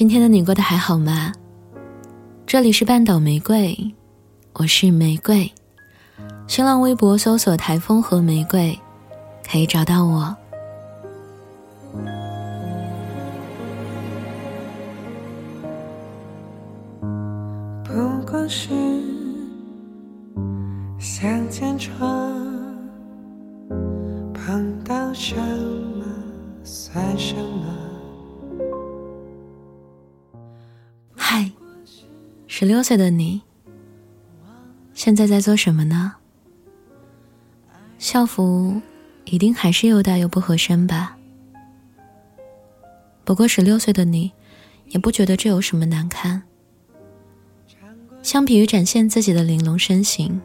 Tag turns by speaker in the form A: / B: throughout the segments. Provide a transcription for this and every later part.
A: 今天的你过得还好吗？这里是半岛玫瑰，我是玫瑰。新浪微博搜索“台风和玫瑰”，可以找到我。
B: 不过是向前闯，碰到什么算什么。
A: 十六岁的你，现在在做什么呢？校服一定还是又大又不合身吧？不过十六岁的你，也不觉得这有什么难堪。相比于展现自己的玲珑身形，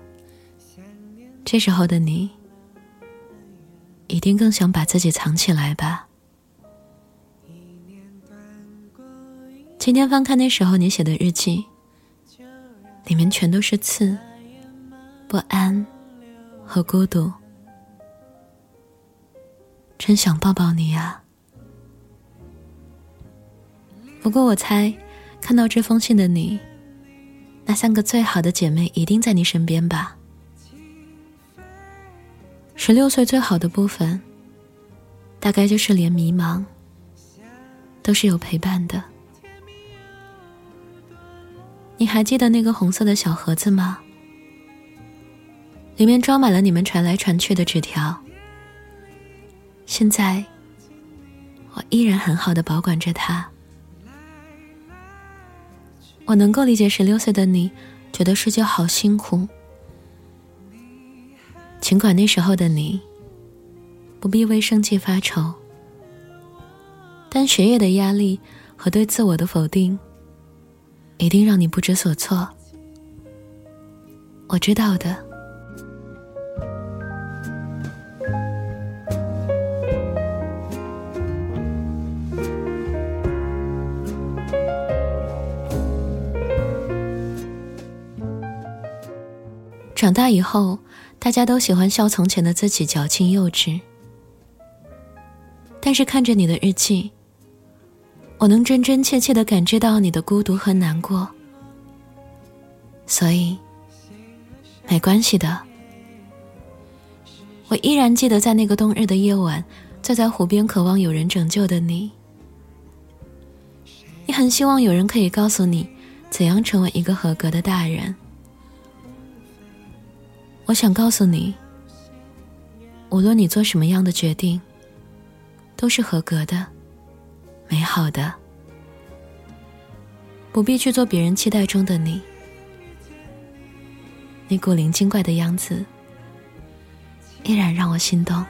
A: 这时候的你，一定更想把自己藏起来吧。今天翻看那时候你写的日记，里面全都是刺、不安和孤独，真想抱抱你呀。不过我猜，看到这封信的你。那三个最好的姐妹一定在你身边吧？十六岁最好的部分，大概就是连迷茫都是有陪伴的。你还记得那个红色的小盒子吗？里面装满了你们传来传去的纸条。现在，我依然很好的保管着它。我能够理解十六岁的你觉得世界好辛苦，尽管那时候的你不必为生计发愁，但学业的压力和对自我的否定一定让你不知所措。我知道的。长大以后，大家都喜欢笑从前的自己矫情幼稚。但是看着你的日记，我能真真切切的感知到你的孤独和难过。所以，没关系的。我依然记得在那个冬日的夜晚，坐在湖边渴望有人拯救的你。你很希望有人可以告诉你，怎样成为一个合格的大人。我想告诉你，无论你做什么样的决定，都是合格的、美好的，不必去做别人期待中的你。你古灵精怪的样子，依然让我心动。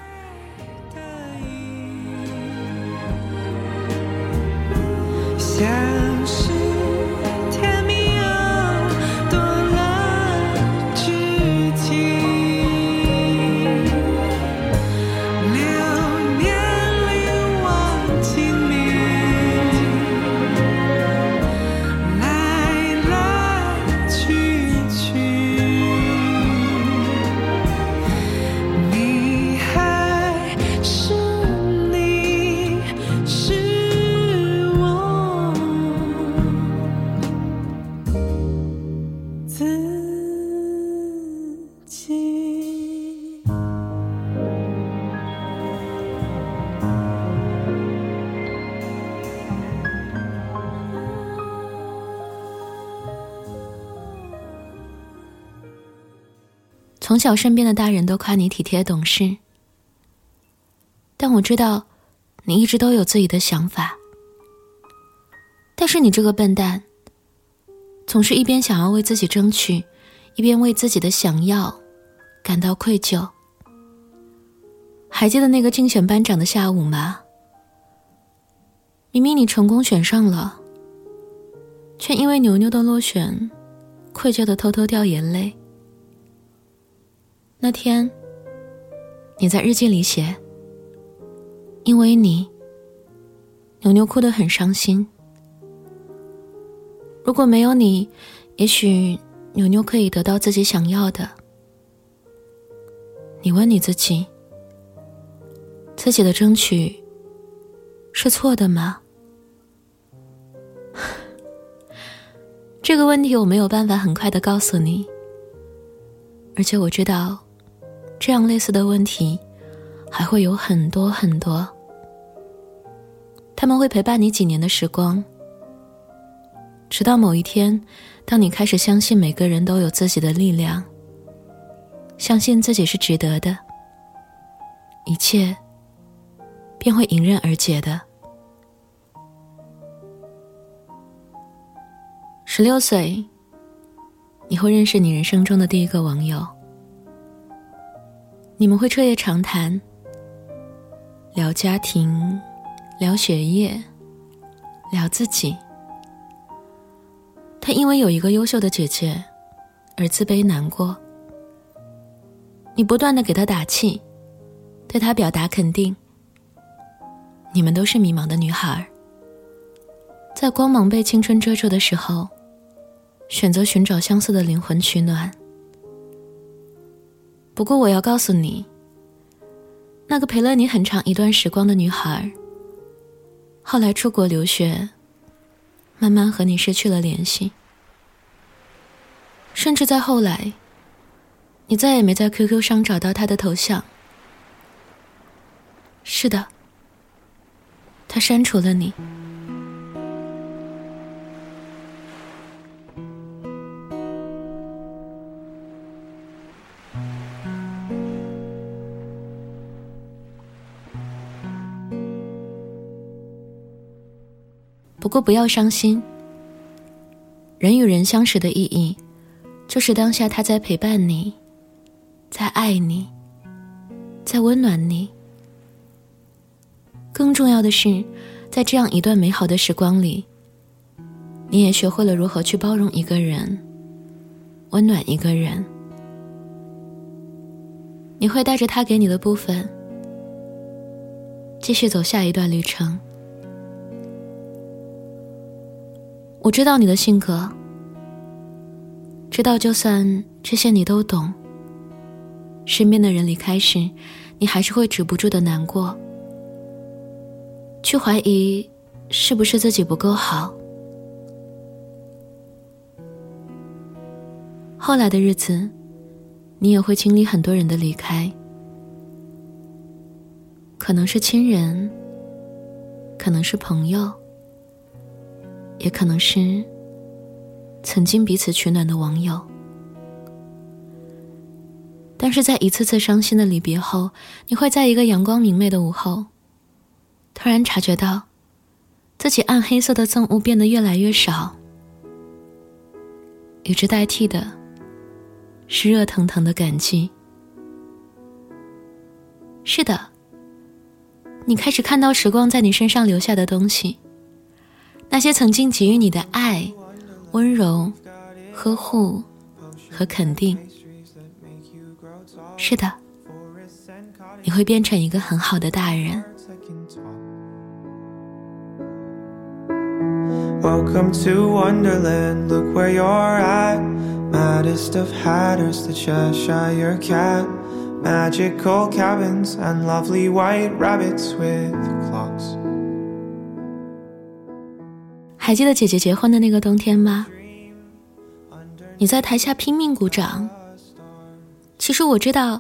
A: 从小身边的大人都夸你体贴懂事，但我知道，你一直都有自己的想法。但是你这个笨蛋，总是一边想要为自己争取，一边为自己的想要感到愧疚。还记得那个竞选班长的下午吗？明明你成功选上了，却因为牛牛的落选，愧疚的偷偷掉眼泪。那天，你在日记里写：“因为你，牛牛哭得很伤心。如果没有你，也许牛牛可以得到自己想要的。”你问你自己：自己的争取是错的吗？这个问题我没有办法很快的告诉你，而且我知道，这样类似的问题还会有很多很多。他们会陪伴你几年的时光，直到某一天，当你开始相信每个人都有自己的力量，相信自己是值得的，一切便会迎刃而解的。十六岁，你会认识你人生中的第一个网友，你们会彻夜长谈，聊家庭，聊学业，聊自己。他因为有一个优秀的姐姐而自卑难过，你不断的给他打气，对他表达肯定。你们都是迷茫的女孩，在光芒被青春遮住的时候。选择寻找相似的灵魂取暖。不过，我要告诉你，那个陪了你很长一段时光的女孩，后来出国留学，慢慢和你失去了联系，甚至在后来，你再也没在 QQ 上找到她的头像。是的，她删除了你。不过不要伤心。人与人相识的意义，就是当下他在陪伴你，在爱你，在温暖你。更重要的是，在这样一段美好的时光里，你也学会了如何去包容一个人，温暖一个人。你会带着他给你的部分，继续走下一段旅程。我知道你的性格，知道就算这些你都懂，身边的人离开时，你还是会止不住的难过，去怀疑是不是自己不够好。后来的日子，你也会经历很多人的离开，可能是亲人，可能是朋友。也可能是曾经彼此取暖的网友，但是在一次次伤心的离别后，你会在一个阳光明媚的午后，突然察觉到自己暗黑色的憎恶变得越来越少，与之代替的是热腾腾的感激。是的，你开始看到时光在你身上留下的东西。那些曾经给予你的爱、温柔、呵护和肯定，是的，你会变成一个很好的大人。Welcome to Wonderland, look where you're at. Maddest of hatters, the Cheshire cat. Magical cabins and lovely white rabbits with clocks. 还记得姐姐结婚的那个冬天吗？你在台下拼命鼓掌。其实我知道，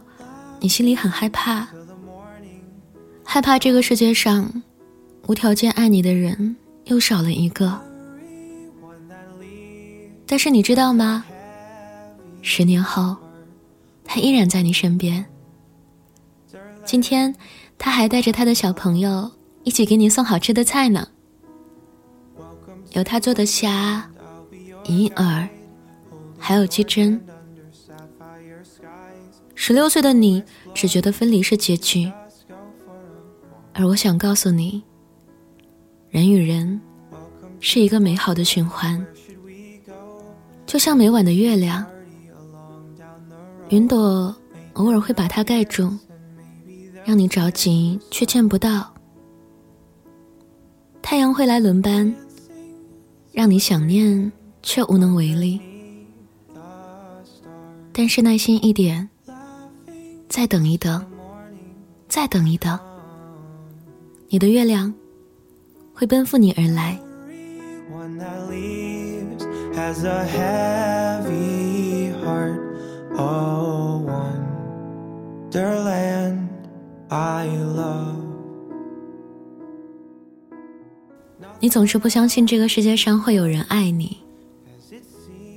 A: 你心里很害怕，害怕这个世界上无条件爱你的人又少了一个。但是你知道吗？十年后，他依然在你身边。今天，他还带着他的小朋友一起给你送好吃的菜呢。有他做的虾、银耳，还有鸡胗。十六岁的你只觉得分离是结局，而我想告诉你，人与人是一个美好的循环，就像每晚的月亮，云朵偶尔会把它盖住，让你着急却见不到；太阳会来轮班。让你想念却无能为力，但是耐心一点，再等一等，再等一等，你的月亮会奔赴你而来。
B: Oh, wonderland I love.
A: 你总是不相信这个世界上会有人爱你，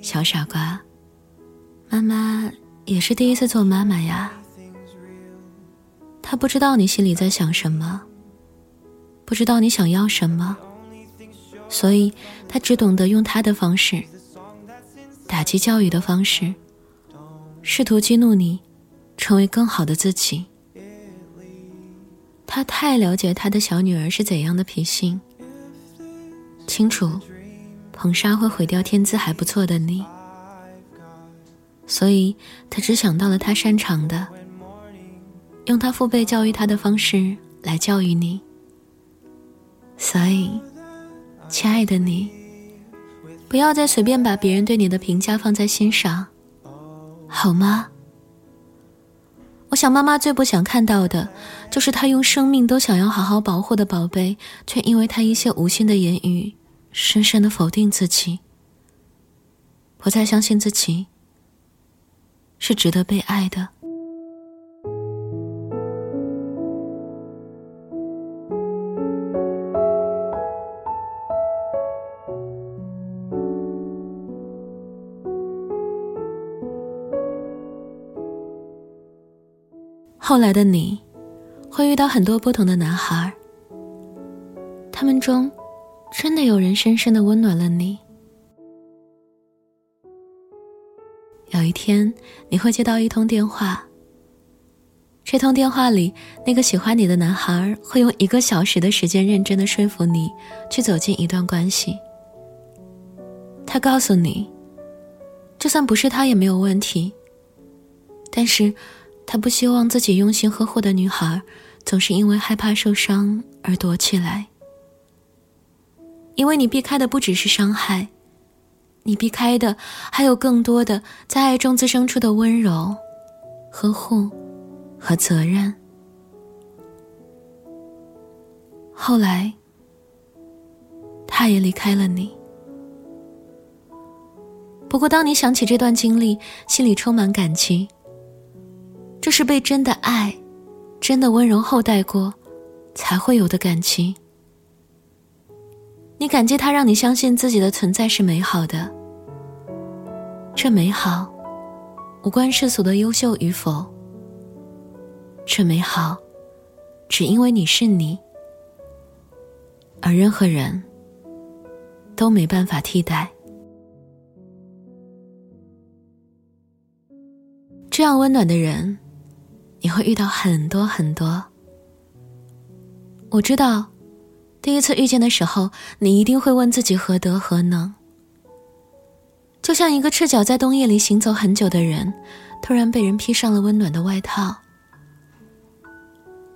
A: 小傻瓜。妈妈也是第一次做妈妈呀，她不知道你心里在想什么，不知道你想要什么，所以她只懂得用她的方式，打击教育的方式，试图激怒你，成为更好的自己。她太了解她的小女儿是怎样的脾性。清楚，捧杀会毁掉天资还不错的你，所以他只想到了他擅长的，用他父辈教育他的方式来教育你。所以，亲爱的你，不要再随便把别人对你的评价放在心上，好吗？我想妈妈最不想看到的，就是他用生命都想要好好保护的宝贝，却因为他一些无心的言语。深深的否定自己，不再相信自己是值得被爱的。后来的你，会遇到很多不同的男孩，他们中。真的有人深深的温暖了你。有一天，你会接到一通电话。这通电话里，那个喜欢你的男孩会用一个小时的时间认真的说服你去走进一段关系。他告诉你，就算不是他也没有问题。但是，他不希望自己用心呵护的女孩总是因为害怕受伤而躲起来。因为你避开的不只是伤害，你避开的还有更多的在爱中滋生出的温柔、呵护和责任。后来，他也离开了你。不过，当你想起这段经历，心里充满感激。这是被真的爱、真的温柔厚待过，才会有的感情。你感激他，让你相信自己的存在是美好的。这美好，无关世俗的优秀与否。这美好，只因为你是你，而任何人都没办法替代。这样温暖的人，你会遇到很多很多。我知道。第一次遇见的时候，你一定会问自己何德何能。就像一个赤脚在冬夜里行走很久的人，突然被人披上了温暖的外套，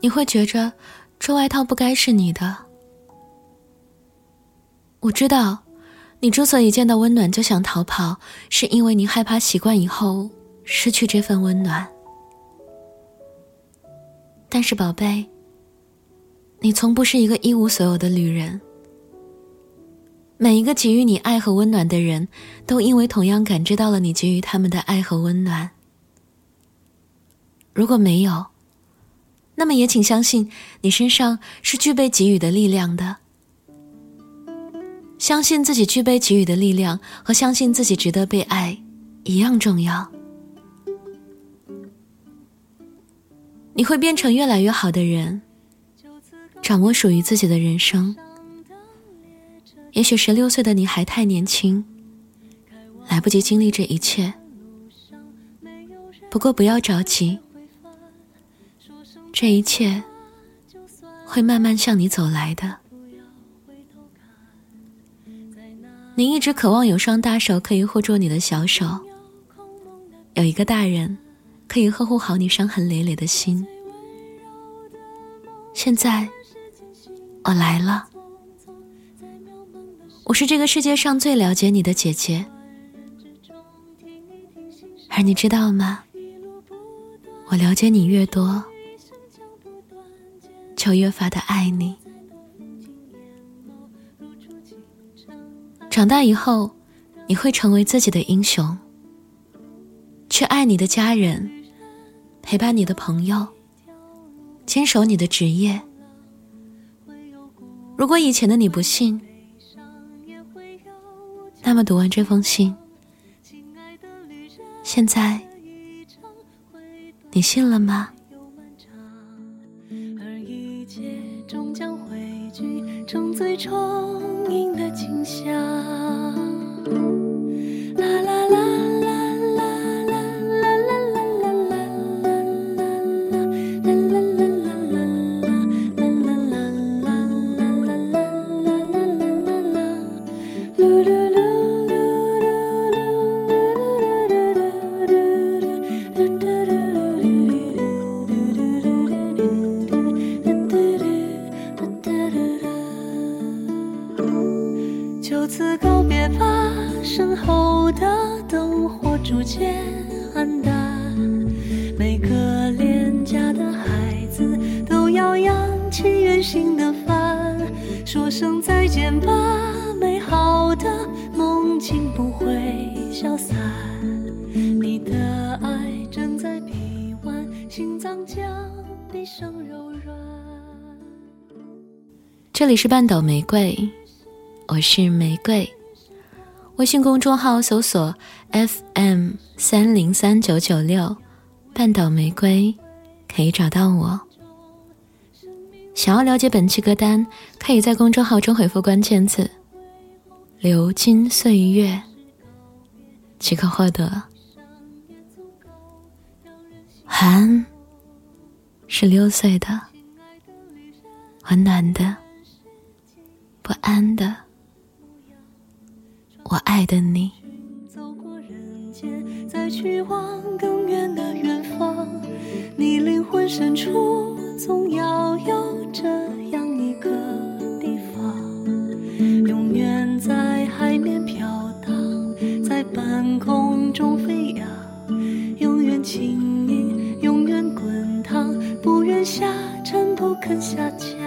A: 你会觉着这外套不该是你的。我知道，你之所以见到温暖就想逃跑，是因为你害怕习惯以后失去这份温暖。但是，宝贝。你从不是一个一无所有的旅人。每一个给予你爱和温暖的人，都因为同样感知到了你给予他们的爱和温暖。如果没有，那么也请相信你身上是具备给予的力量的。相信自己具备给予的力量，和相信自己值得被爱一样重要。你会变成越来越好的人。掌握属于自己的人生。也许十六岁的你还太年轻，来不及经历这一切。不过不要着急，这一切会慢慢向你走来的。你一直渴望有双大手可以护住你的小手，有一个大人可以呵护好你伤痕累累的心。现在。我来了，我是这个世界上最了解你的姐姐，而你知道吗？我了解你越多，就越发的爱你。长大以后，你会成为自己的英雄，去爱你的家人，陪伴你的朋友，坚守你的职业。如果以前的你不信，那么读完这封信，现在你信了吗？
C: 而一切终将汇聚成最充盈的景象。将闭上柔。
A: 这里是半岛玫瑰，我是玫瑰。微信公众号搜索 FM 三零三九九六，半岛玫瑰，可以找到我。想要了解本期歌单，可以在公众号中回复关键字“流金岁月”，即可获得。寒是六岁的，温暖的。不安的，我爱的你。
C: 走过人间，再去望更远的远方，你灵魂深处总要有这样一个地方，永远在海面飘荡，在半空中飞夏天。